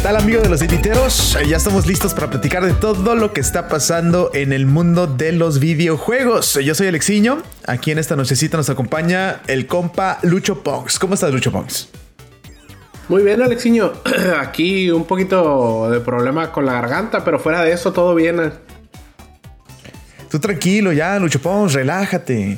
¿Qué tal amigos de los editeros? Ya estamos listos para platicar de todo lo que está pasando en el mundo de los videojuegos. Yo soy Alexiño. Aquí en esta nochecita nos acompaña el compa Lucho Pongs. ¿Cómo estás, Lucho Pongs? Muy bien, Alexiño. Aquí un poquito de problema con la garganta, pero fuera de eso todo bien. Tú tranquilo ya, Lucho Pongs, relájate.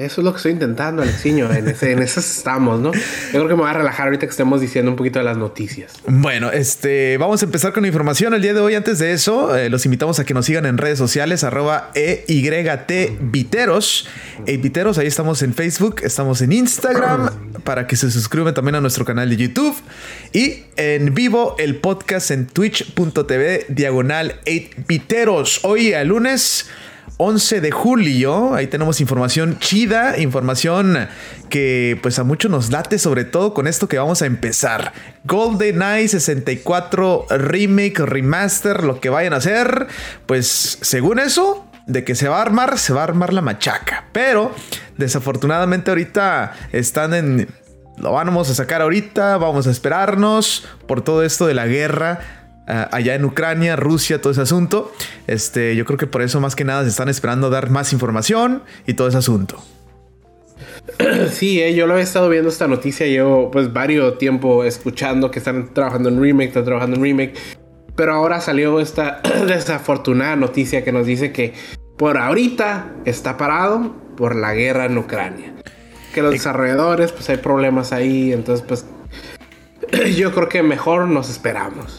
Eso es lo que estoy intentando, Alexiño. En, ese, eso estamos, ¿no? Yo creo que me voy a relajar ahorita que estemos diciendo un poquito de las noticias. Bueno, este, vamos a empezar con la información el día de hoy. Antes de eso, eh, los invitamos a que nos sigan en redes sociales, arroba EYTViteros. Viteros, ahí estamos en Facebook, estamos en Instagram, para que se suscriban también a nuestro canal de YouTube. Y en vivo, el podcast en twitch.tv, diagonal 8viteros. Hoy, el lunes 11 de julio. Ahí tenemos información chida, información que pues a muchos nos late, sobre todo con esto que vamos a empezar. GoldenEye 64 Remake, Remaster, lo que vayan a hacer. Pues según eso, de que se va a armar, se va a armar la machaca. Pero desafortunadamente ahorita están en... Lo vamos a sacar ahorita, vamos a esperarnos por todo esto de la guerra allá en Ucrania, Rusia, todo ese asunto. Este, yo creo que por eso más que nada se están esperando dar más información y todo ese asunto. Sí, eh, yo lo he estado viendo esta noticia, llevo pues varios tiempo escuchando que están trabajando en remake, están trabajando en remake, pero ahora salió esta desafortunada noticia que nos dice que por ahorita está parado por la guerra en Ucrania. Que los desarrolladores pues hay problemas ahí, entonces pues yo creo que mejor nos esperamos.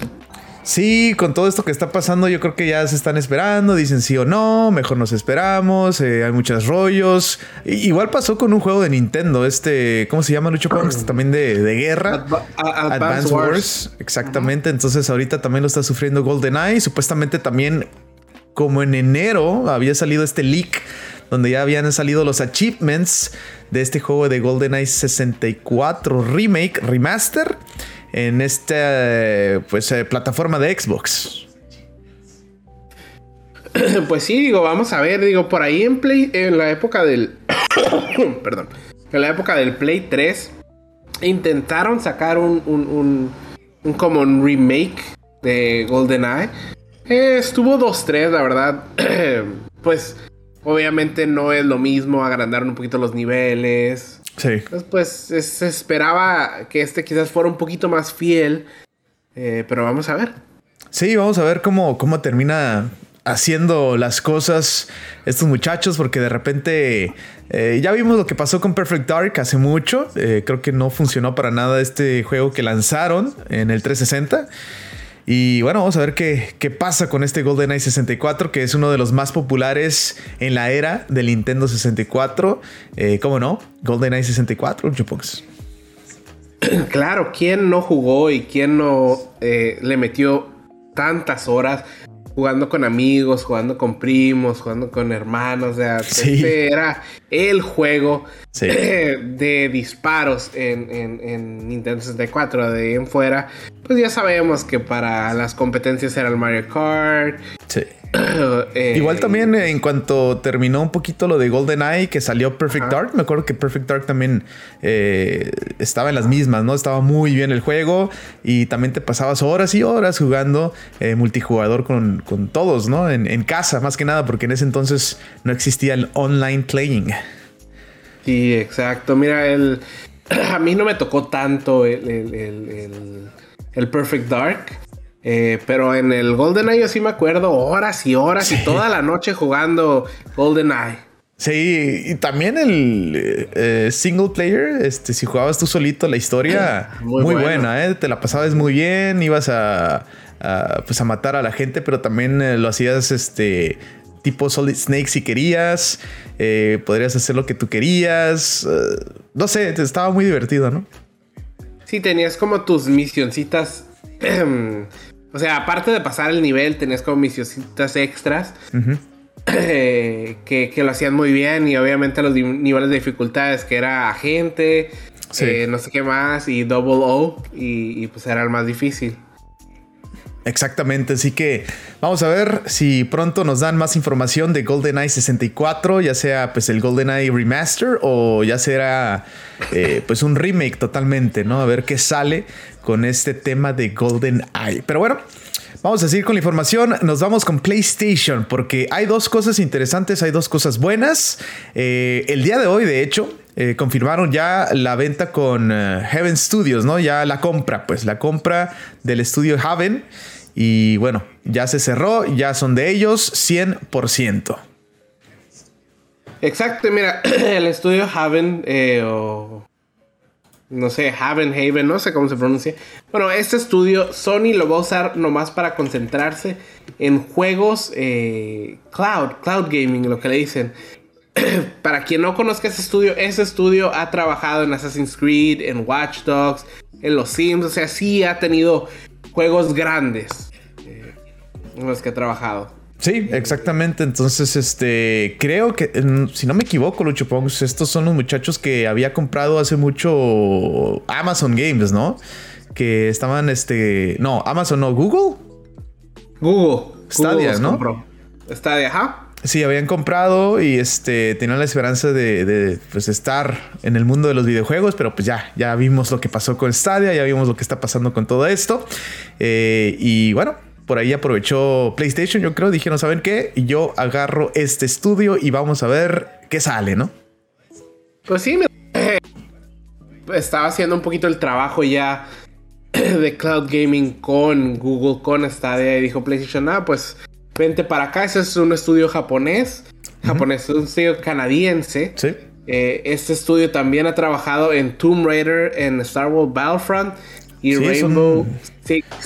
Sí, con todo esto que está pasando, yo creo que ya se están esperando, dicen sí o no, mejor nos esperamos, eh, hay muchos rollos. igual pasó con un juego de Nintendo, este, ¿cómo se llama Lucho Punks? También de, guerra. Advance, Wars. Exactamente, entonces ahorita también lo está sufriendo GoldenEye, supuestamente también como en enero había salido este leak donde ya habían salido los achievements de este juego de GoldenEye 64 Remake, Remaster en esta pues, eh, plataforma de Xbox. Pues sí, digo, vamos a ver, digo, por ahí en Play, en la época del. perdón. En la época del Play 3, intentaron sacar un, un, un, como un remake de GoldenEye. Eh, estuvo 2-3, la verdad. pues, obviamente no es lo mismo, agrandaron un poquito los niveles. Sí. pues se esperaba que este quizás fuera un poquito más fiel, eh, pero vamos a ver. Sí, vamos a ver cómo, cómo termina haciendo las cosas estos muchachos, porque de repente eh, ya vimos lo que pasó con Perfect Dark hace mucho. Eh, creo que no funcionó para nada este juego que lanzaron en el 360. Y bueno, vamos a ver qué, qué, pasa con este GoldenEye 64, que es uno de los más populares en la era del Nintendo 64. Eh, ¿Cómo no? GoldenEye 64, Chupox. Claro, ¿quién no jugó y quién no eh, le metió tantas horas jugando con amigos, jugando con primos, jugando con hermanos? O sea, este era el juego de disparos en, en, Nintendo 64. De ahí en fuera, pues ya sabemos que para las competencias era el Mario Kart. Sí. Eh, Igual también en cuanto terminó un poquito lo de GoldenEye, que salió Perfect Dark, me acuerdo que Perfect Dark también eh, estaba en las mismas, ¿no? Estaba muy bien el juego y también te pasabas horas y horas jugando eh, multijugador con, todos, ¿no? En, en, casa, más que nada, porque en ese entonces no existía el online playing. Sí, exacto. Mira, el, a mí no me tocó tanto el, el, Perfect Dark. Eh, pero en el GoldenEye yo sí me acuerdo horas y horas y toda la noche jugando GoldenEye. Sí, y también el eh, single player, este, si jugabas tú solito la historia, muy, buena, ¿eh? te la pasabas muy bien, ibas a, pues a matar a la gente, pero también eh, lo hacías este, tipo Solid Snake si querías, podrías hacer lo que tú querías, no sé, estaba muy divertido, ¿no? Sí, tenías como tus misioncitas, o sea, aparte de pasar el nivel, tenías como misioncitas extras. Eh, que, lo hacían muy bien y obviamente los niveles de dificultades que era agente, no sé qué más y double O y, y pues era el más difícil. Exactamente, así que vamos a ver si pronto nos dan más información de GoldenEye 64, ya sea pues el GoldenEye Remaster o ya será eh, pues un remake totalmente, ¿no? A ver qué sale con este tema de GoldenEye. Pero bueno, Vamos a seguir con la información. Nos vamos con PlayStation porque hay dos cosas interesantes, hay dos cosas buenas. Eh, el día de hoy, de hecho, eh, confirmaron ya la venta con Heaven Studios, ¿no? Ya la compra, pues la compra del estudio Heaven. Y bueno, ya se cerró, ya son de ellos 100%. Exacto, mira, el estudio Haven o no sé, Haven, Haven, no sé cómo se pronuncia. Bueno, este estudio Sony lo va a usar nomás para concentrarse en juegos eh, cloud, cloud gaming, lo que le dicen. para quien no conozca ese estudio, ese estudio ha trabajado en Assassin's Creed, en Watch Dogs, en los Sims, o sea, sí ha tenido juegos grandes eh, en los que ha trabajado. Sí, exactamente. Entonces, este, creo que, si no me equivoco, Lucho Pongs, estos son los muchachos que había comprado hace mucho Amazon Games, ¿no? Que estaban, este, no, Amazon, no, Google. Google. Stadia, ¿no? Stadia, ajá. Sí, habían comprado y este tenían la esperanza de, pues, estar en el mundo de los videojuegos, pero pues ya, ya vimos lo que pasó con Stadia, ya vimos lo que está pasando con todo esto. Eh, y bueno, por ahí aprovechó PlayStation, yo creo, dijeron, ¿saben qué? Yo agarro este estudio y vamos a ver qué sale, ¿no? Pues sí, estaba haciendo un poquito el trabajo ya de cloud gaming con Google, con Stadia, y dijo PlayStation, ah, pues vente para acá, ese es un estudio japonés, japonés, es un estudio canadiense. Sí. Eh, este estudio también ha trabajado en Tomb Raider, en Star Wars Battlefront y Rainbow.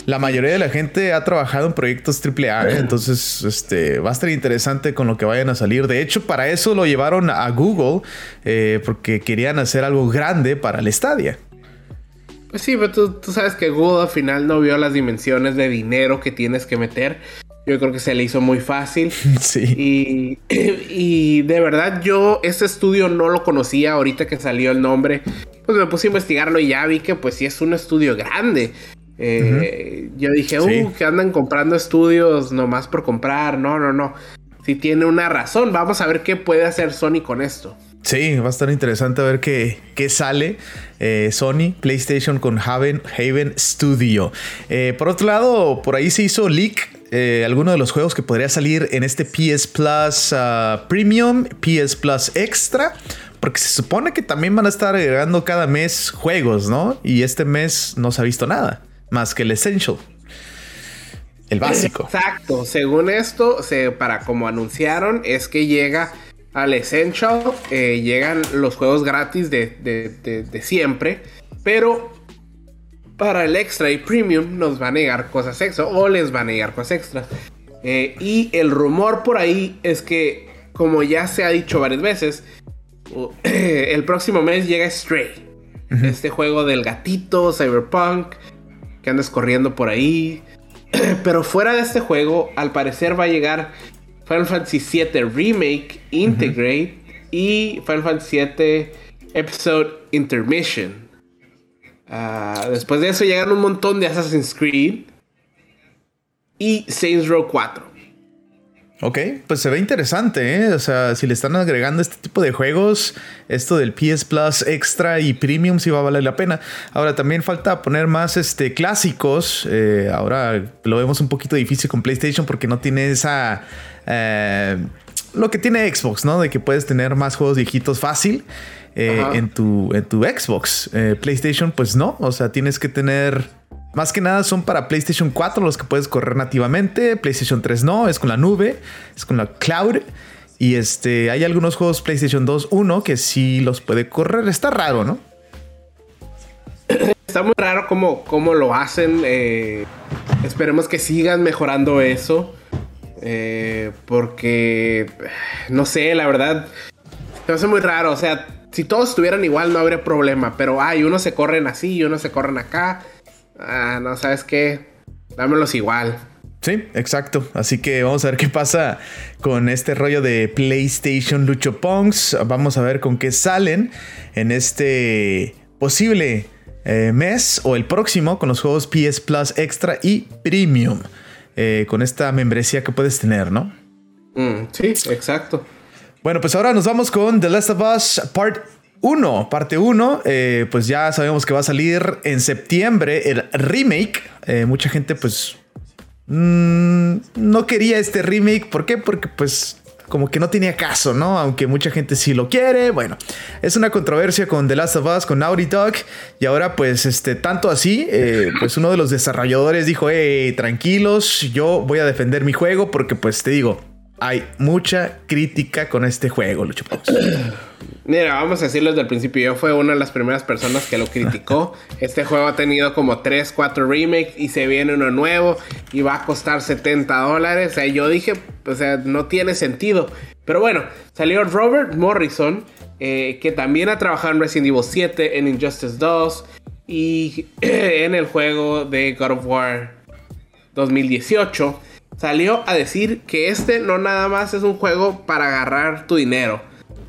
La mayoría de la gente ha trabajado en proyectos AAA, ¿eh? entonces este, va a estar interesante con lo que vayan a salir. De hecho, para eso lo llevaron a Google, eh, porque querían hacer algo grande para el Stadia. Pues sí, pero tú, tú, sabes que Google al final no vio las dimensiones de dinero que tienes que meter. Yo creo que se le hizo muy fácil. Sí. Y, y de verdad yo este estudio no lo conocía ahorita que salió el nombre. Pues me puse a investigarlo y ya vi que pues sí es un estudio grande. Eh, yo dije, uh, que andan comprando estudios nomás por comprar. No, no, no. Si tiene una razón. Vamos a ver qué puede hacer Sony con esto. Sí, va a estar interesante ver qué, qué sale eh, Sony, PlayStation con Haven, Haven Studio. Eh, por otro lado, por ahí se hizo leak alguno de los juegos que podría salir en este PS Plus ah, Premium, PS Plus Extra. Porque se supone que también van a estar agregando cada mes juegos, ¿no? Y este mes no se ha visto nada más que el Essential. El básico. Exacto. Según esto, para como anunciaron, es que llega al Essential, eh, llegan los juegos gratis de, siempre, pero para el extra y premium nos va a negar cosas extra o les va a negar cosas extras. Eh, y el rumor por ahí es que, como ya se ha dicho varias veces, el próximo mes llega Stray. Este juego del gatito, Cyberpunk, que andas corriendo por ahí. Pero fuera de este juego, al parecer va a llegar Final Fantasy VII Remake, Integrate y Final Fantasy VII Episode Intermission. Ah, después de eso llegan un montón de Assassin's Creed y Saints Row 4. Ok, pues se ve interesante, ¿eh? O sea, si le están agregando este tipo de juegos, esto del PS Plus Extra y Premium sí va a valer la pena. Ahora también falta poner más este, clásicos. Eh, ahora lo vemos un poquito difícil con PlayStation porque no tiene esa... Eh, lo que tiene Xbox, ¿no? De que puedes tener más juegos viejitos fácil eh, en, tu, en tu Xbox. PlayStation, pues no. O sea, tienes que tener más que nada son para PlayStation 4 los que puedes correr nativamente. PlayStation 3 no, es con la nube, es con la cloud. Y este, hay algunos juegos PlayStation 2 1 que sí los puede correr. Está raro, ¿no? Está muy raro cómo, cómo lo hacen. Eh, esperemos que sigan mejorando eso. Eh, porque, no sé, la verdad, se hace muy raro. O sea, si todos estuvieran igual no habría problema. Pero hay unos se corren así y unos se corren acá. Ah, no, ¿sabes qué? Dámelos igual. Sí, exacto. Así que vamos a ver qué pasa con este rollo de PlayStation Lucho Pongs. Vamos a ver con qué salen en este posible eh, mes o el próximo con los juegos PS Plus Extra y Premium. Eh, con esta membresía que puedes tener, ¿no? Mm, sí, exacto. Bueno, pues ahora nos vamos con The Last of Us Part 1, parte 1. Eh, pues ya sabemos que va a salir en septiembre el remake. mucha gente pues mm, no quería este remake. ¿Por qué? Porque pues como que no tenía caso, ¿no? Aunque mucha gente sí lo quiere. Bueno, es una controversia con The Last of Us, con Naughty Dog. Y ahora, pues, este, tanto así, eh, pues uno de los desarrolladores dijo, hey, tranquilos, yo voy a defender mi juego porque, pues, te digo, hay mucha crítica con este juego, Lucho Mira, vamos a decirlo desde el principio. Yo fui una de las primeras personas que lo criticó. Este juego ha tenido como 3, 4 remakes y se viene uno nuevo y va a costar 70 dólares. O sea, yo dije, o sea, no tiene sentido. Pero bueno, salió Robert Morrison, eh, que también ha trabajado en Resident Evil 7, en Injustice 2 y en el juego de God of War 2018 salió a decir que este no nada más es un juego para agarrar tu dinero.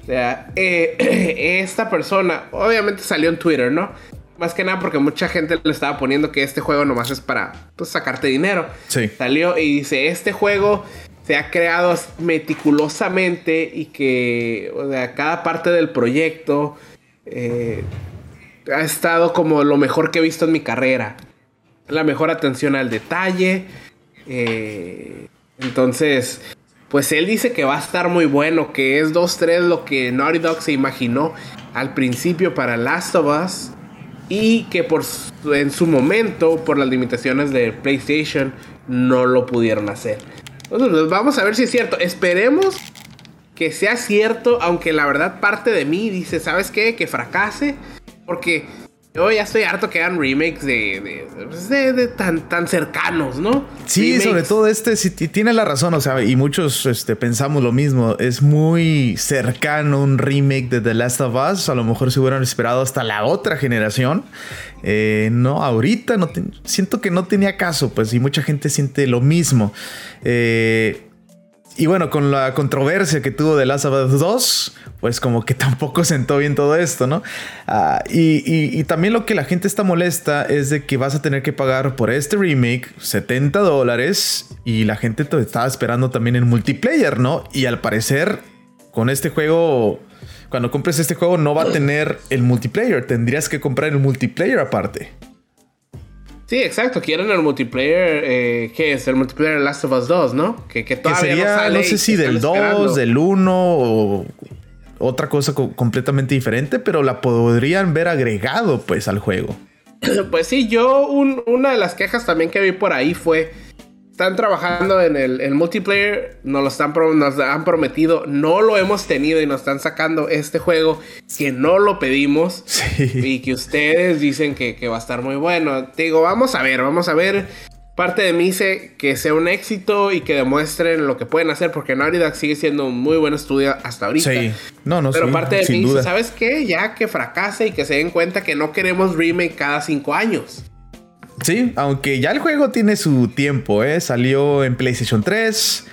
O sea, eh, esta persona, obviamente salió en Twitter, ¿no? Más que nada porque mucha gente le estaba poniendo que este juego nomás es para pues, sacarte dinero. Sí. Salió y dice, este juego se ha creado meticulosamente y que, o sea, cada parte del proyecto eh, ha estado como lo mejor que he visto en mi carrera. La mejor atención al detalle, eh, entonces, pues él dice que va a estar muy bueno, que es 2-3 lo que Naughty Dog se imaginó al principio para Last of Us y que por en su momento, por las limitaciones de PlayStation, no lo pudieron hacer. Entonces, pues, vamos a ver si es cierto. Esperemos que sea cierto, aunque la verdad parte de mí dice, ¿sabes qué? Que fracase. Porque yo ya estoy harto que hagan remakes de, pues, tan, tan cercanos, ¿no? Sí, sobre todo este, sí, tiene la razón, o sea, y muchos este, pensamos lo mismo. Es muy cercano un remake de The Last of Us. A lo mejor se hubieran esperado hasta la otra generación. Eh, no, ahorita no siento que no tenía caso, pues, y mucha gente siente lo mismo. Eh, y bueno, con la controversia que tuvo de Last of Us 2, pues como que tampoco sentó bien todo esto, ¿no? Ah, y, también lo que la gente está molesta es de que vas a tener que pagar por este remake 70 dólares y la gente te estaba esperando también en multiplayer, ¿no? Y al parecer, con este juego, cuando compres este juego no va a tener el multiplayer, tendrías que comprar el multiplayer aparte. Sí, exacto. Quieren el multiplayer. Eh, ¿Qué es? El multiplayer Last of Us 2, ¿no? Que, que todavía no, sale no sé si del 2, del 1 o otra cosa completamente diferente, pero la podrían ver agregado pues al juego. Pues sí, yo una de las quejas también que vi por ahí fue están trabajando en el, multiplayer, nos lo están nos han prometido, no lo hemos tenido y nos están sacando este juego que no lo pedimos y que ustedes dicen que, que, va a estar muy bueno. Te digo, vamos a ver, vamos a ver parte de mí dice que sea un éxito y que demuestren lo que pueden hacer, porque Naughty Dog sigue siendo un muy buen estudio hasta ahorita. Sí, no, no, Pero parte de mí dice, ¿sabes qué? Ya que fracase y que se den cuenta que no queremos remake cada cinco años. Sí, aunque ya el juego tiene su tiempo, ¿eh? Salió en PlayStation 3,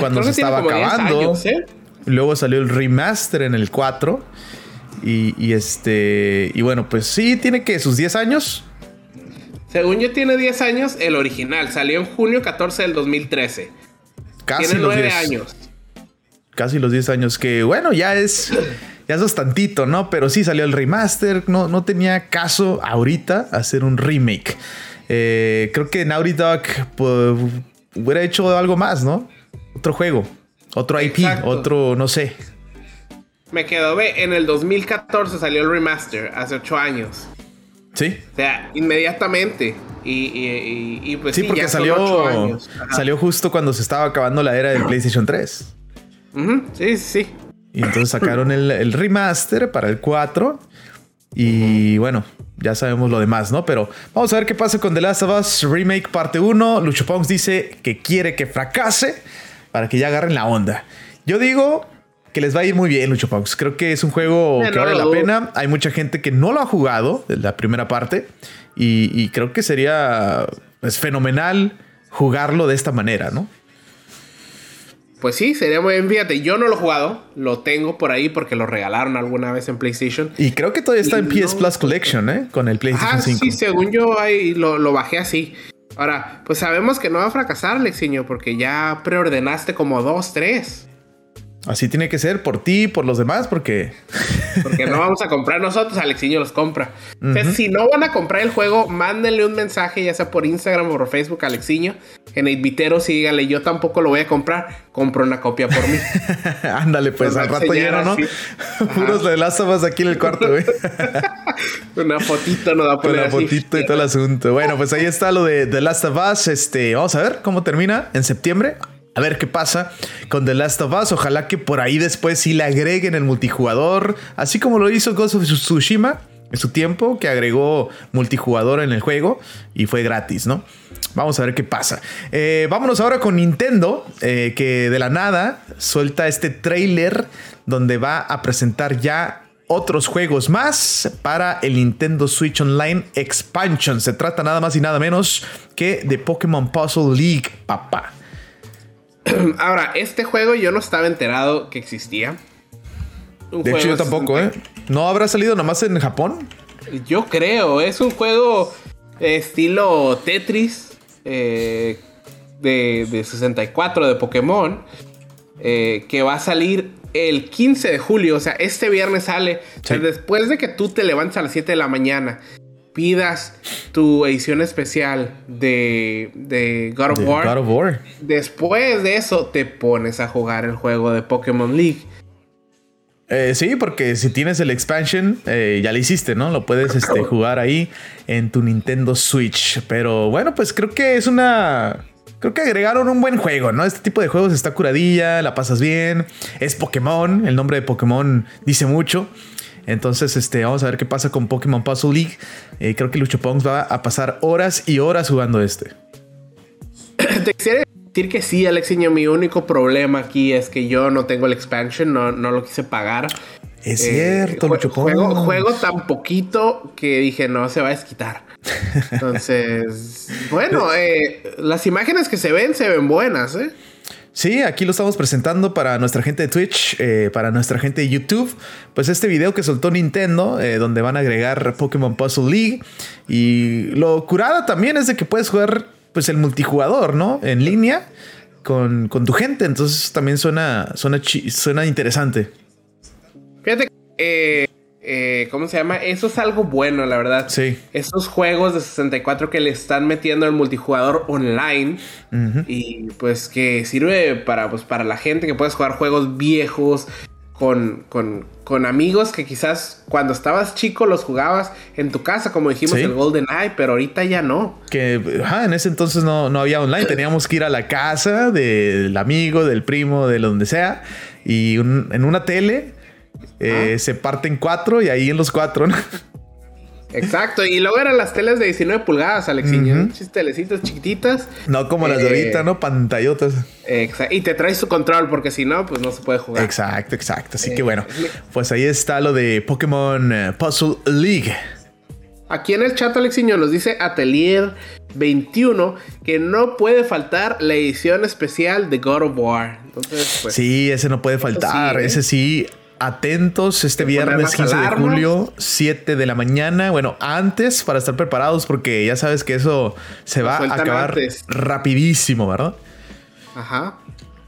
cuando se estaba acabando. ¿eh? Luego salió el remaster en el 4. Y, y, este. Y bueno, pues sí, tiene que sus 10 años. Según yo, tiene 10 años el original. Salió en junio 14 del 2013. Casi tiene los 9 años. Casi los 10 años. Que bueno, ya es. Ya es bastantito, ¿no? Pero sí salió el remaster. No, no tenía caso ahorita hacer un remake. Eh, creo que Naughty Dog pues, hubiera hecho algo más, ¿no? Otro juego. Otro IP. Otro, no sé. Me quedo, ve, en el 2014 salió el remaster, hace 8 años. Sí. O sea, inmediatamente. Y, pues sí, porque salió, salió justo cuando se estaba acabando la era del PlayStation 3. Sí, sí. Y entonces sacaron el, remaster para el 4. Y bueno, ya sabemos lo demás, ¿no? Pero vamos a ver qué pasa con The Last of Us Remake parte 1. Lucho Ponks dice que quiere que fracase para que ya agarren la onda. Yo digo que les va a ir muy bien, Lucho Punks. Creo que es un juego que vale la pena. Hay mucha gente que no lo ha jugado de la primera parte y, creo que sería pues, fenomenal jugarlo de esta manera, ¿no? Pues sí, sería muy bien. Fíjate, yo no lo he jugado, lo tengo por ahí porque lo regalaron alguna vez en PlayStation. Y creo que todavía está en PS Plus Collection, ¿eh? Con el PlayStation ah, 5. Sí, según yo ahí lo, lo bajé así. Ahora, pues sabemos que no va a fracasar, Lexiño, porque ya preordenaste como dos, tres. Así tiene que ser por ti, por los demás, porque. Porque no vamos a comprar nosotros, Alexiño los compra. si no van a comprar el juego, mándenle un mensaje, ya sea por Instagram o por Facebook a Alexiño, en el vitero, díganle, yo tampoco lo voy a comprar, compro una copia por mí. Ándale, pues al rato lleno, ¿no? Puros de las aquí en el cuarto, güey. una fotito no da a poner Una fotito y todo el asunto. Bueno, pues ahí está lo de The Last of Us. Este, vamos a ver cómo termina en septiembre a ver qué pasa con The Last of Us. Ojalá que por ahí después sí le agreguen el multijugador, así como lo hizo Ghost of Tsushima en su tiempo, que agregó multijugador en el juego y fue gratis, ¿no? Vamos a ver qué pasa. Eh, vámonos ahora con Nintendo, eh, que de la nada suelta este trailer donde va a presentar ya otros juegos más para el Nintendo Switch Online Expansion. Se trata nada más y nada menos que de Pokémon Puzzle League, papá. Ahora, este juego yo no estaba enterado que existía. de hecho, yo tampoco, ¿eh? ¿No habrá salido nomás en Japón? Yo creo, es un juego estilo Tetris eh, de, 64 de Pokémon eh, que va a salir el 15 de julio, o sea, este viernes sale. después de que tú te levantes a las 7 de la mañana pidas tu edición especial de, de God, of War, después de eso te pones a jugar el juego de Pokémon League. Eh, sí, porque si tienes el expansion, eh, ya lo hiciste, ¿no? Lo puedes este, jugar ahí en tu Nintendo Switch. Pero bueno, pues creo que es una. Creo que agregaron un buen juego, ¿no? Este tipo de juegos está curadilla, la pasas bien. Es Pokémon, el nombre de Pokémon dice mucho. Entonces, este, vamos a ver qué pasa con Pokémon Puzzle League. Eh, creo que Lucho Pongs va a pasar horas y horas jugando este. Te quisiera decir que sí, Alexiño. Mi único problema aquí es que yo no tengo el expansion, no, no lo quise pagar. Es cierto, eh, Lucho juego, juego tan poquito que dije, no, se va a desquitar. Entonces, bueno, eh, las imágenes que se ven, se ven buenas, ¿eh? Sí, aquí lo estamos presentando para nuestra gente de Twitch, eh, para nuestra gente de YouTube. Pues este video que soltó Nintendo, eh, donde van a agregar Pokémon Puzzle League. Y lo curado también es de que puedes jugar pues el multijugador, ¿no? En línea con, tu gente. Entonces también suena, suena, suena interesante. Fíjate, eh, eh, ¿cómo se llama? Eso es algo bueno, la verdad. Sí. Esos juegos de 64 que le están metiendo el multijugador online y pues que sirve para, pues, para la gente que puedes jugar juegos viejos con, con, amigos que quizás cuando estabas chico los jugabas en tu casa, como dijimos, el Golden Eye, pero ahorita ya no. Que en ese entonces no, no había online, teníamos que ir a la casa del amigo, del primo, de donde sea, y en una tele eh, ah. se parten cuatro y ahí en los cuatro, Exacto, y luego eran las teles de 19 pulgadas, Alexiño. telecitas chiquititas. No como las de ahorita, eh, ¿no? Pantallotas. Exacto. Y te traes su control, porque si no, pues no se puede jugar. Exacto, exacto. Así que bueno, pues ahí está lo de Pokémon eh, Puzzle League. Aquí en el chat, Alexiño, nos dice Atelier 21 que no puede faltar la edición especial de God of War. Entonces, pues. Sí, ese no puede faltar. Ese sí atentos este viernes 15 de julio, 7 de la mañana. Bueno, antes para estar preparados porque ya sabes que eso se va a acabar rapidísimo, ¿verdad? Ajá.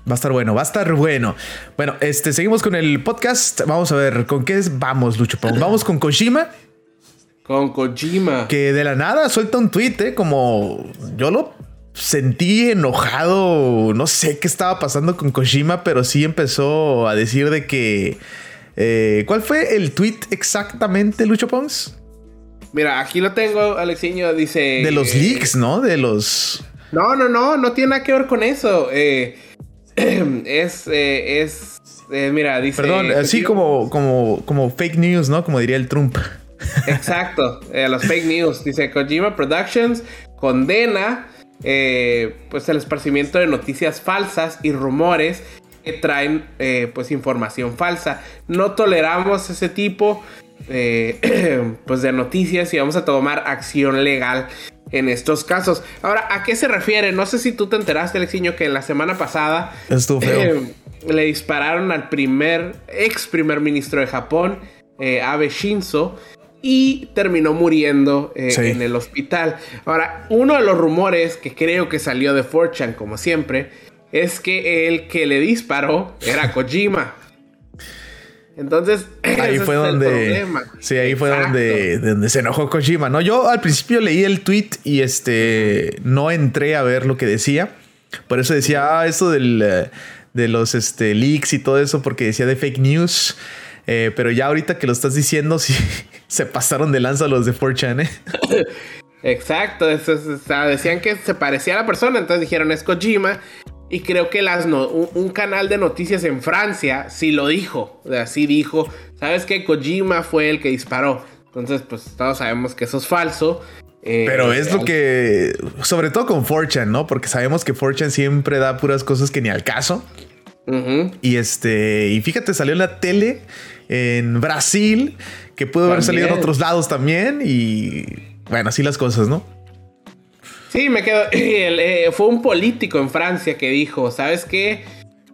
Va a estar bueno, va a estar bueno. Bueno, este, seguimos con el podcast. Vamos a ver, ¿con qué vamos, Lucho? Vamos con Kojima. Con Kojima. Que de la nada suelta un tweet, ¿eh? Como yo lo sentí enojado, no sé qué estaba pasando con Kojima, pero sí empezó a decir de que... Eh, ¿Cuál fue el tweet exactamente, Lucho Pons? Mira, aquí lo tengo, Alexiño, dice... De los leaks, ¿no? De los... No, no, no, no tiene nada que ver con eso. Eh, es, eh, es, mira, dice... Perdón, así como, como, como fake news, ¿no? Como diría el Trump. Exacto, los fake news. Dice Kojima Productions condena eh, pues el esparcimiento de noticias falsas y rumores que traen eh, pues información falsa. No toleramos ese tipo eh, pues de noticias y vamos a tomar acción legal. en estos casos. Ahora, ¿a qué se refiere? No sé si tú te enteraste, Alexiño, que la semana pasada le dispararon al primer ex primer ministro de Japón, Abe Shinzo, y terminó muriendo eh, en el hospital. Ahora, uno de los rumores que creo que salió de Fortune, como siempre, es que el que le disparó era Kojima. Entonces, ahí fue donde. Sí, ahí fue donde, donde, se enojó Kojima. No, yo al principio leí el tweet y este no entré a ver lo que decía. Por eso decía, ah, esto del, eh, de los este, leaks y todo eso, porque decía de fake news. Eh, pero ya ahorita que lo estás diciendo, sí se pasaron de lanza los de 4chan, ¿eh? Exacto, decían que se parecía a la persona, entonces dijeron es Kojima. Y creo que las un, canal de noticias en Francia sí lo dijo. Así dijo, ¿sabes qué? Kojima fue el que disparó. Entonces, pues todos sabemos que eso es falso. Eh, Pero es lo que, sobre todo con 4chan, ¿no? Porque sabemos que 4chan siempre da puras cosas que ni al caso. Y este, y fíjate, salió en la tele en Brasil, que pudo haber salido en otros lados también. Y bueno, así las cosas, ¿no? Sí, me quedo. Eh, fue un político en Francia que dijo: ¿Sabes qué?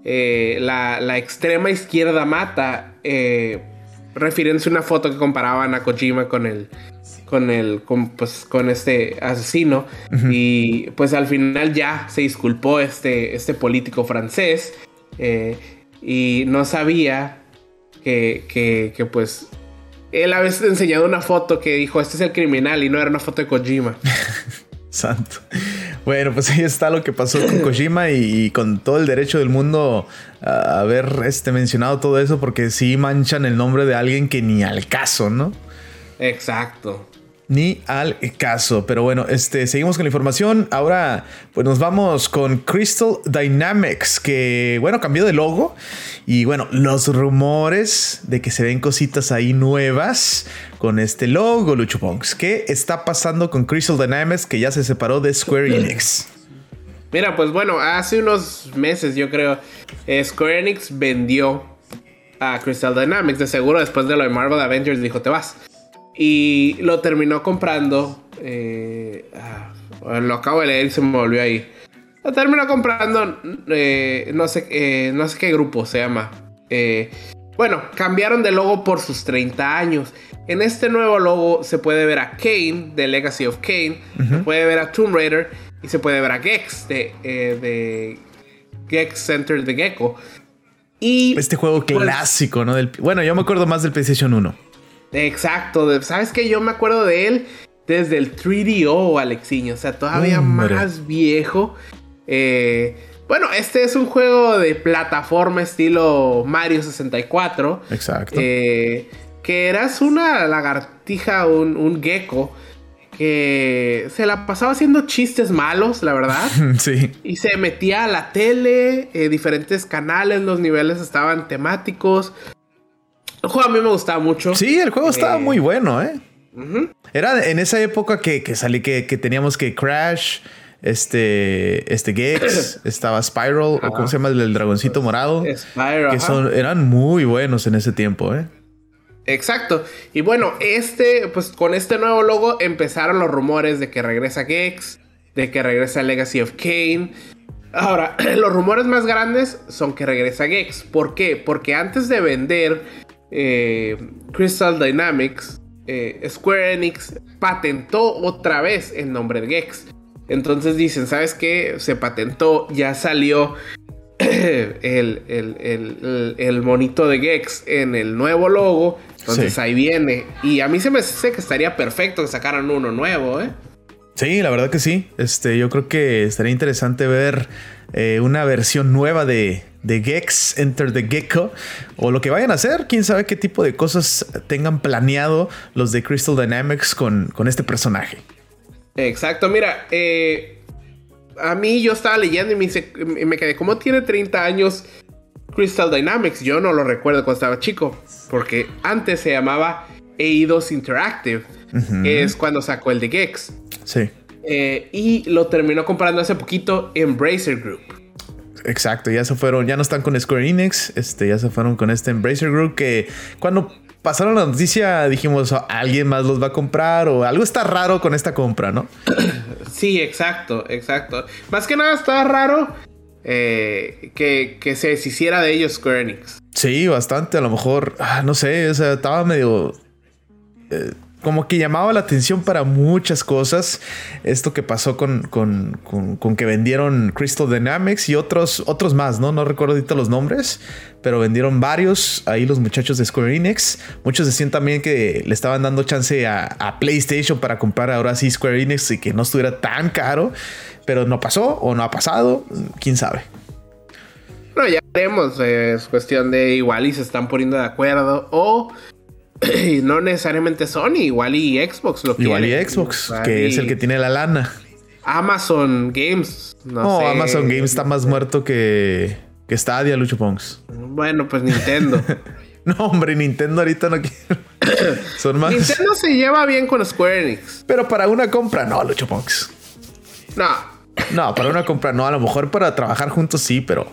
Eh, la, extrema izquierda mata. Eh, refiriéndose a una foto que comparaban a Kojima con el. Con el. Con, pues, con este asesino. Y pues al final ya se disculpó este, este político francés. y no sabía que, que, que pues él a veces enseñado una foto que dijo, este es el criminal y no era una foto de Kojima. Santo. Bueno, pues ahí está lo que pasó con Kojima y, con todo el derecho del mundo a haber este, mencionado todo eso porque sí manchan el nombre de alguien que ni al caso, ¿no? Exacto. Ni al caso. Pero bueno, este, seguimos con la información. Ahora, pues nos vamos con Crystal Dynamics, que bueno, cambió de logo. Y bueno, los rumores de que se ven cositas ahí nuevas con este logo, Luchoponks. ¿Qué está pasando con Crystal Dynamics que ya se separó de Square Enix? Mira, pues bueno, hace unos meses yo creo, eh, Square Enix vendió a Crystal Dynamics. De seguro después de lo de Marvel Avengers dijo, te vas. Y lo terminó comprando. Eh, ah, lo acabo de leer y se me volvió ahí. Lo terminó comprando. Eh, no, sé, eh, no sé qué grupo se llama. bueno, cambiaron de logo por sus 30 años. En este nuevo logo se puede ver a Kane, de Legacy of Kane. Se puede ver a Tomb Raider. Y se puede ver a Gex, de, de Gex Center de Gecko. Y, este juego pues, clásico, ¿no? Del, bueno, yo me acuerdo más del PlayStation 1. Exacto, ¿sabes qué? Yo me acuerdo de él desde el 3DO, Alexiño, o sea, todavía más viejo. Eh, bueno, este es un juego de plataforma estilo Mario 64. Exacto. Eh, que eras una lagartija, un, un, gecko, que se la pasaba haciendo chistes malos, la verdad. sí. Y se metía a la tele, eh, diferentes canales, los niveles estaban temáticos. El juego a mí me gustaba mucho. Sí, el juego estaba eh, muy bueno, ¿eh? Era en esa época que, que salí, que, teníamos que Crash, este, este Gex, estaba Spiral, o cómo se llama el, dragoncito morado. Spiral, que son, eran muy buenos en ese tiempo, ¿eh? Exacto. Y bueno, este, pues con este nuevo logo empezaron los rumores de que regresa Gex, de que regresa Legacy of Kane. Ahora, los rumores más grandes son que regresa Gex. ¿Por qué? Porque antes de vender eh, Crystal Dynamics, eh, Square Enix patentó otra vez el nombre de Gex. Entonces dicen, ¿sabes qué? Se patentó, ya salió el, el, monito de Gex en el nuevo logo. Entonces ahí viene. Y a mí se me hace que estaría perfecto que sacaran uno nuevo, ¿eh? Sí, la verdad que sí. Este, yo creo que estaría interesante ver eh, una versión nueva de, de Gex, Enter the Gecko, o lo que vayan a hacer. Quién sabe qué tipo de cosas tengan planeado los de Crystal Dynamics con, con este personaje. Exacto, mira, eh, a mí yo estaba leyendo y me, me quedé, ¿cómo tiene 30 años Crystal Dynamics? Yo no lo recuerdo cuando estaba chico, porque antes se llamaba Eidos Interactive, que es cuando sacó el de Gex. Sí. Eh, y lo terminó comprando hace poquito Embracer Group. Exacto, ya se fueron, ya no están con Square Enix, este, ya se fueron con este Embracer Group que cuando pasaron la noticia, dijimos, "Oh, alguien más los va a comprar o algo está raro con esta compra, ¿no? Sí, exacto, exacto. Más que nada estaba raro eh, que, que se deshiciera de ellos Square Enix. Sí, bastante. A lo mejor, ah, no sé, o sea, estaba medio. eh, como que llamaba la atención para muchas cosas. Esto que pasó con, con, con- que vendieron Crystal Dynamics y otros, otros más, ¿no? No recuerdo ahorita los nombres, pero vendieron varios ahí los muchachos de Square Enix. Muchos decían también que le estaban dando chance a, a PlayStation para comprar ahora sí Square Enix y que no estuviera tan caro, pero no pasó o no ha pasado, quién sabe. Bueno, ya veremos. es cuestión de igual y se están poniendo de acuerdo. O no necesariamente Sony, igual y Xbox lo Igual y. Xbox, Igual que y es el que tiene la lana. Amazon Games. No, No, sé. Amazon Games está más muerto que, que Stadia, Lucho Pongs. Bueno, pues Nintendo. No, hombre, Nintendo ahorita no quiere. Son más. Nintendo se lleva bien con Square Enix. Pero para una compra, no, Lucho Pongs. No. No, para una compra no. A lo mejor para trabajar juntos sí, pero.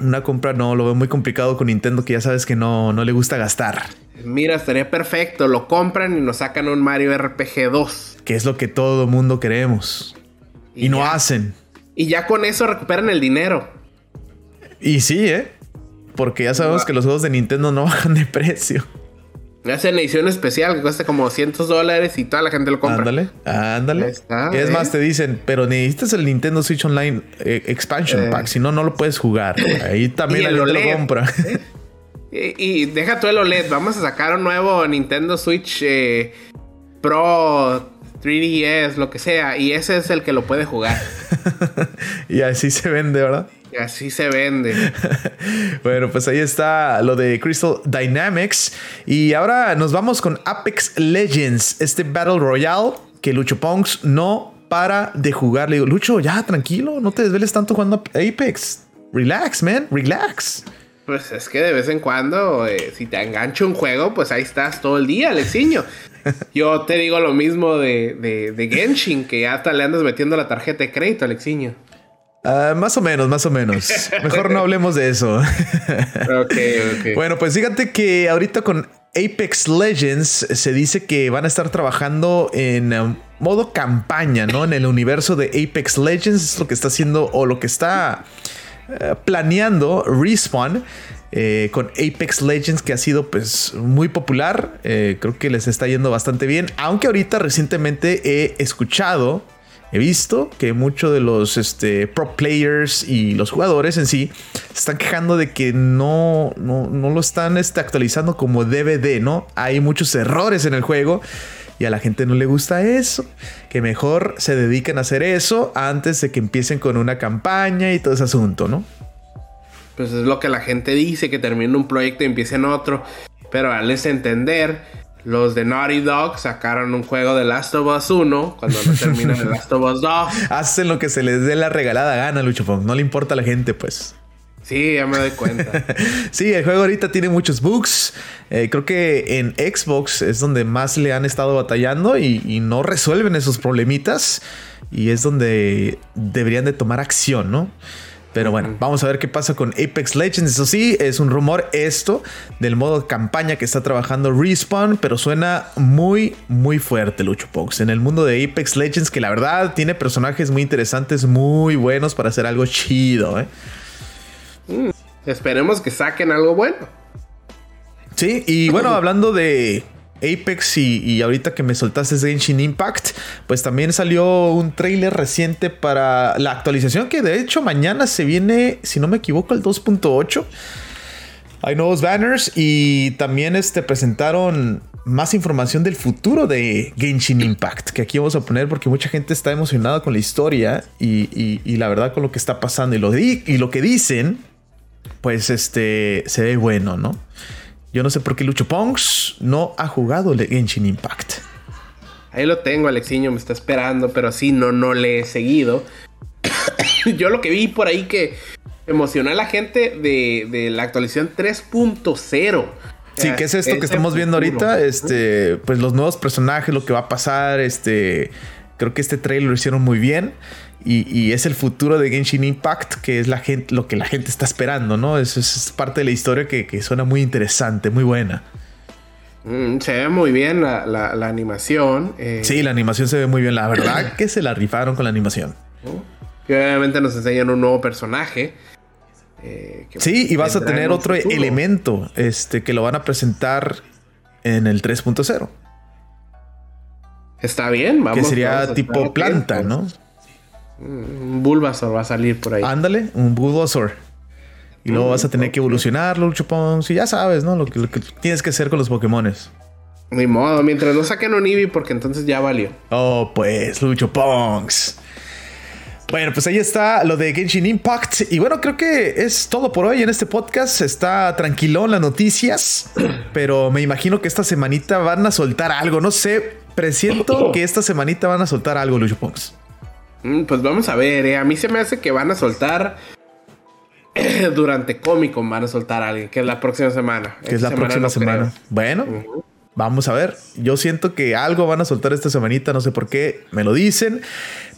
Una compra no, lo veo muy complicado con Nintendo que ya sabes que no, no le gusta gastar. Mira, estaría perfecto. Lo compran y nos sacan un Mario RPG 2. Que es lo que todo mundo queremos. Y, no ya. hacen. Y ya con eso recuperan el dinero. Y sí, ¿eh? Porque ya sabemos No. que los juegos de Nintendo no bajan de precio. Hacen edición especial que cuesta como 100 dólares y toda la gente lo compra. Ándale, ándale. Está, es ¿eh? más, te dicen, pero necesitas el Nintendo Switch Online eh, Expansion Eh. Pack, si no, no lo puedes jugar. Ahí también la gente lo compra. Y, y deja tú el OLED. Vamos a sacar un nuevo Nintendo Switch Pro 3DS, lo que sea. Y ese es el que lo puede jugar. y así se vende, ¿verdad? Y así se vende. Bueno, pues ahí está lo de Crystal Dynamics. Y ahora nos vamos con Apex Legends, este Battle Royale que Lucho Ponks no para de jugar. Le digo, Lucho, ya tranquilo, no te desveles tanto jugando Apex. Relax, man, relax. Pues es que de vez en cuando, eh, si te engancha un juego, pues ahí estás todo el día, Alexiño. Yo te digo lo mismo de, de, de Genshin, que ya hasta le andas metiendo la tarjeta de crédito, Alexiño. Ah, más o menos, más o menos. Mejor no hablemos de eso. Ok, ok. Bueno, pues fíjate que ahorita con Apex Legends se dice que van a estar trabajando en um, modo campaña, ¿no? En el universo de Apex Legends es lo que está haciendo o lo que está eh, planeando Respawn. eh, con Apex Legends que ha sido pues muy popular Eh, creo que les está yendo bastante bien aunque ahorita recientemente he escuchado he visto que muchos de los este, pro players y los jugadores en sí están quejando de que no, no, no lo están este, actualizando como DVD, ¿no? Hay muchos errores en el juego y a la gente no le gusta eso. Que mejor se dediquen a hacer eso antes de que empiecen con una campaña y todo ese asunto, ¿no? Pues es lo que la gente dice, que terminen un proyecto y empiecen otro. Pero al entender, los de Naughty Dog sacaron un juego de Last of Us 1 cuando no termina The Last of Us 2. Hacen lo que se les dé la regalada gana, Lucho Pong. No le importa a la gente, pues. Sí, ya me doy cuenta. Sí, el juego ahorita tiene muchos bugs. Eh, creo que en Xbox es donde más le han estado batallando y, y no resuelven esos problemitas. Y es donde deberían de tomar acción, ¿no? Pero bueno, vamos a ver qué pasa con Apex Legends. Eso sí, es un rumor esto del modo campaña que está trabajando Respawn, pero suena muy, muy fuerte, Lucho Pox. En el mundo de Apex Legends, que la verdad tiene personajes muy interesantes, muy buenos para hacer algo chido, ¿eh? Esperemos que saquen algo bueno. Sí, y bueno, hablando de Apex y, y ahorita que me soltaste Genshin Impact, pues también salió un trailer reciente para la actualización que de hecho mañana se viene, si no me equivoco, el 2.8. Hay nuevos banners y también este, presentaron más información del futuro de Genshin Impact, que aquí vamos a poner porque mucha gente está emocionada con la historia y, y- y la verdad con lo que está pasando y lo, y lo que dicen, pues este se ve bueno, ¿no? Yo no sé por qué Lucho Pongs no ha jugado el Genshin Impact. Ahí lo tengo, Alexiño, me está esperando, pero sí, no, no le he seguido. Yo lo que vi por ahí que emocionó a la gente de, de la actualización 3.0. Sí, ¿qué es esto que estamos viendo ahorita? Este, pues los nuevos personajes, lo que va a pasar, este, creo que este trailer lo hicieron muy bien y, y es el futuro de Genshin Impact, que es la gente, lo que la gente está esperando, ¿no? Eso es parte de la historia que, que suena muy interesante, muy buena. Mm, se ve muy bien la, animación. Eh. Sí, la animación se ve muy bien. La verdad que se la rifaron con la animación. Y obviamente nos enseñan un nuevo personaje. Eh, sí, y vas a tener otro elemento este, que lo van a presentar en el 3.0. Está bien, vamos. Que sería tipo planta, ¿no? Un Bulbasaur va a salir por ahí. Ándale, un Bulbasaur. Y luego vas a tener que evolucionarlo, Lucho Pongs. Y ya sabes, ¿no? Lo que, tienes que hacer con los Pokémones. Ni modo, mientras no saquen un Eevee, porque entonces ya valió. Oh, pues, Lucho Pongs. Bueno, pues ahí está lo de Genshin Impact. Y bueno, creo que es todo por hoy en este podcast. Está tranquilón las noticias, pero me imagino que esta semanita van a soltar algo. No sé, presiento que esta semanita van a soltar algo, Lucho Pongs. Mm, pues vamos a ver, eh. a mí se me hace que van a soltar durante Comic Con van a soltar a alguien, que es la próxima semana. Que es la próxima semana. Bueno, vamos a ver. Yo siento que algo van a soltar esta semanita, no sé por qué, me lo dicen,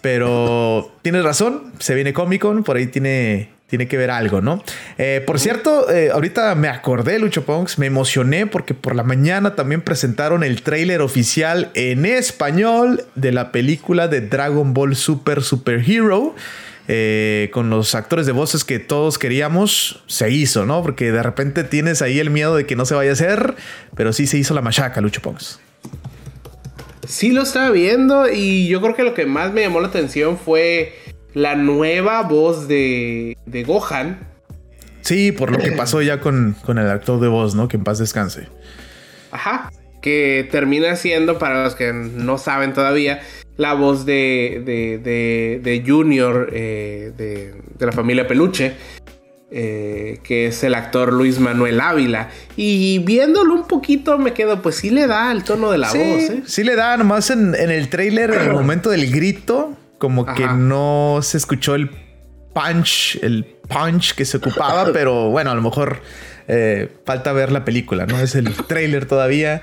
pero tienes razón, se viene Comic Con, por ahí tiene, tiene que ver algo, ¿no? Eh, por cierto, eh, ahorita me acordé, Lucho Ponks, me emocioné porque por la mañana también presentaron el tráiler oficial en español de la película de Dragon Ball Super Super Hero. Eh, con los actores de voces que todos queríamos, se hizo, ¿no? Porque de repente tienes ahí el miedo de que no se vaya a hacer, pero sí se hizo la machaca, Lucho Pongs. Sí lo estaba viendo y yo creo que lo que más me llamó la atención fue la nueva voz de, de Gohan. Sí, por lo que pasó ya con, con el actor de voz, ¿no? Que en paz descanse. Ajá. Que termina siendo, para los que no saben todavía, la voz de, de, de, Junior eh, de, de, la familia Peluche, eh, que es el actor Luis Manuel Ávila. Y viéndolo un poquito me quedo, pues sí le da el tono de la voz. ¿eh? Sí le da, nomás en, en el trailer, en el momento del grito, como que no se escuchó el punch, el punch que se ocupaba, pero bueno, a lo mejor falta ver la película, ¿no? Es el trailer todavía.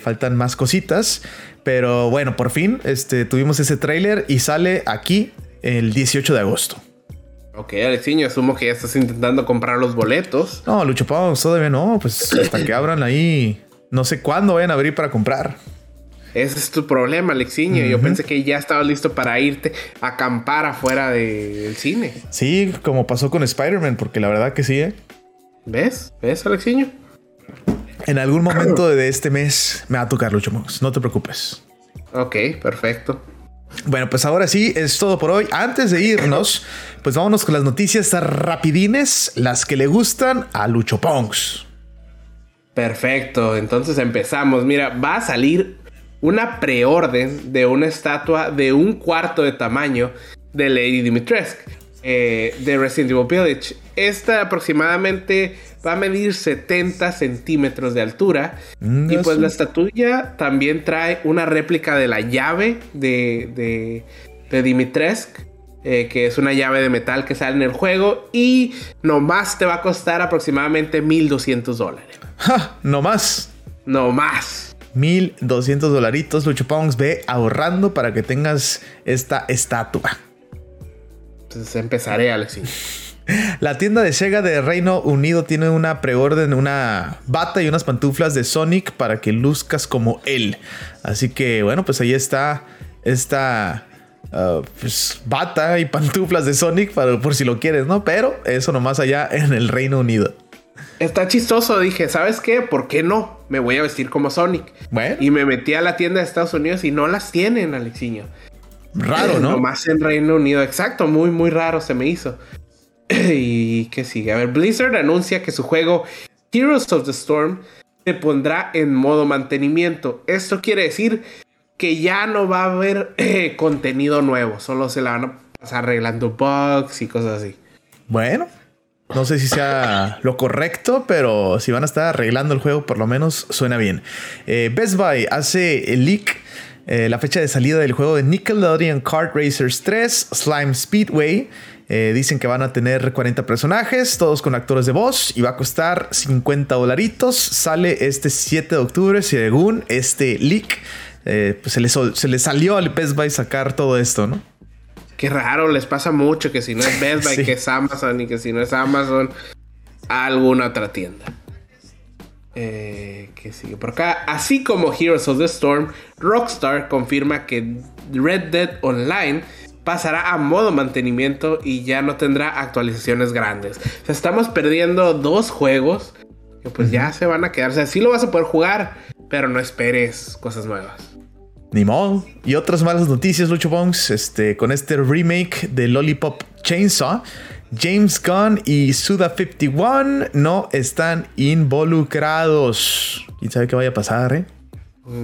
faltan más cositas. Pero bueno, por fin este, tuvimos ese tráiler y sale aquí el 18 de agosto. Ok, Alexiño, asumo que ya estás intentando comprar los boletos. No, Lucho Pau, todavía no. Pues hasta que abran ahí, no sé cuándo vayan a abrir para comprar. Ese es tu problema, Alexiño. Yo pensé que ya estabas listo para irte a acampar afuera del cine. Sí, como pasó con Spider-Man, porque la verdad que sí, ¿eh? ¿Ves? ¿Ves, Alexiño? En algún momento de este mes me va a tocar Lucho Monks, no te preocupes. Ok, perfecto. Bueno, pues ahora sí, es todo por hoy. Antes de irnos, pues vámonos con las noticias rapidines, las que le gustan a Lucho Ponks. Perfecto, entonces empezamos. Mira, va a salir una preorden de una estatua de un cuarto de tamaño de Lady Dimitrescu eh, de Resident Evil Village. Esta aproximadamente va a medir 70 centímetros de altura. Mm, y pues la estatuilla también trae una réplica de la llave de, de, Dimitrescu. Eh, que es una llave de metal que sale en el juego y nomás te va a costar aproximadamente 1200 dólares. ¡Ja! No más. No más. 1200 dolaritos, Lucho Pongs, ve ahorrando para que tengas esta estatua. Entonces empezaré, Alexis. La tienda de Sega de Reino Unido tiene una preorden, una bata y unas pantuflas de Sonic para que luzcas como él. Así que bueno, pues ahí está esta uh, pues, bata y pantuflas de Sonic para, por si lo quieres, ¿no? Pero eso nomás allá en el Reino Unido. Está chistoso, dije, ¿sabes qué? ¿Por qué no? Me voy a vestir como Sonic. Bueno. Y me metí a la tienda de Estados Unidos y no las tienen, Alexiño. Raro, ¿no? Nomás en Reino Unido, exacto, muy, muy raro se me hizo. y qué sigue. A ver, Blizzard anuncia que su juego Heroes of the Storm se pondrá en modo mantenimiento. Esto quiere decir que ya no va a haber eh, contenido nuevo, solo se la van a pasar arreglando bugs y cosas así. Bueno, no sé si sea lo correcto, pero si van a estar arreglando el juego, por lo menos suena bien. Eh, Best Buy hace el leak. Eh, la fecha de salida del juego de Nickelodeon Kart Racers 3 Slime Speedway eh, dicen que van a tener 40 personajes, todos con actores de voz, y va a costar 50 dolaritos. Sale este 7 de octubre, según este leak. Pues se le, salió al Best Buy sacar todo esto, ¿no? Qué raro, les pasa mucho que si no es Best Buy, que es Amazon, y que si no es Amazon, alguna otra tienda. Eh, ¿Qué sigue por acá? Así como Heroes of the Storm, Rockstar confirma que Red Dead Online pasará a modo mantenimiento y ya no tendrá actualizaciones grandes. O sea, estamos perdiendo dos juegos que pues ya se van a quedar. O sea, sí lo vas a poder jugar, pero no esperes cosas nuevas. Ni modo. Y otras malas noticias, Lucho Bongs, este, con este remake de Lollipop Chainsaw. James Gunn y Suda51 no están involucrados. ¿Y sabe qué vaya a pasar, eh?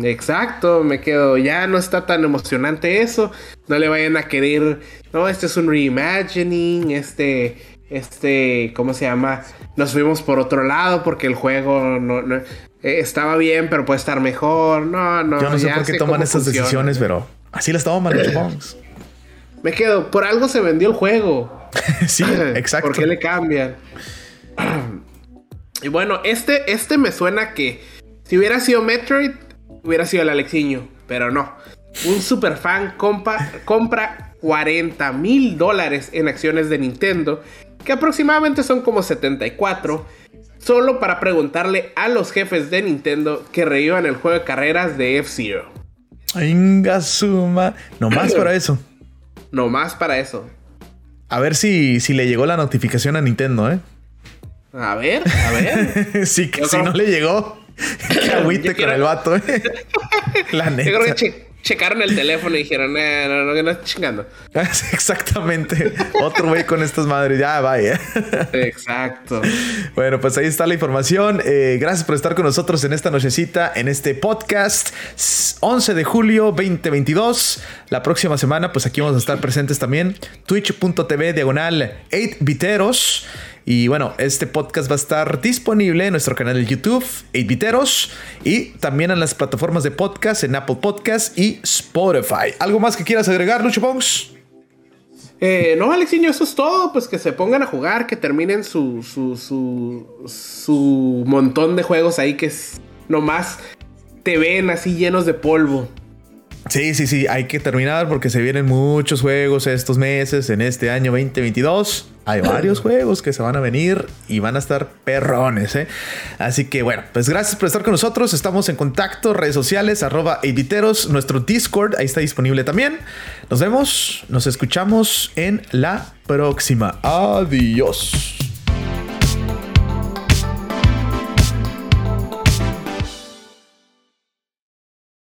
Exacto, me quedo. Ya no está tan emocionante eso. No le vayan a querer. No, este es un reimagining. Este. Este. ¿Cómo se llama? Nos fuimos por otro lado porque el juego no, eh, estaba bien, pero puede estar mejor. No, no. Yo no sé por qué toman estas decisiones, pero así las toman, vamos. Me quedo. Por algo se vendió el juego. sí, exacto. ¿Por qué le cambian? y bueno, este, este me suena que si hubiera sido Metroid, hubiera sido el Alexiño, pero no. Un super fan compra 40 mil dólares en acciones de Nintendo, que aproximadamente son como 74, solo para preguntarle a los jefes de Nintendo que revivan el juego de carreras de F-Zero. Venga, suma. Nomás para eso. Nomás para eso. A ver si, si le llegó la notificación a Nintendo, ¿eh? A ver, a ver. sí, que si no le llegó, que agüite con el vato, ¿eh? La neta. Yo creo que checaron el teléfono y dijeron, no, no, no, no estoy chingando. Exactamente. Otro güey con estas madres. Ya, vaya. Exacto. Bueno, pues ahí está la información. Eh, gracias por estar con nosotros en esta nochecita, en este podcast. 11 de julio 2022. La próxima semana, pues aquí vamos a estar presentes también. Twitch.tv diagonal 8biteros. Y bueno, este podcast va a estar disponible en nuestro canal de YouTube, 8biteros, y también en las plataformas de podcast, en Apple Podcast y Spotify. ¿Algo más que quieras agregar, Lucho Pongs? Eh, no, Alexiño, eso es todo. Pues que se pongan a jugar, que terminen su, su, su, su montón de juegos ahí que es, nomás te ven así llenos de polvo. Sí, sí, sí, hay que terminar porque se vienen muchos juegos estos meses, en este año 2022. Hay varios juegos que se van a venir y van a estar perrones, ¿eh? Así que bueno, pues gracias por estar con nosotros. Estamos en contacto, redes sociales, arroba editeros, nuestro Discord, ahí está disponible también. Nos vemos, nos escuchamos en la próxima. Adiós.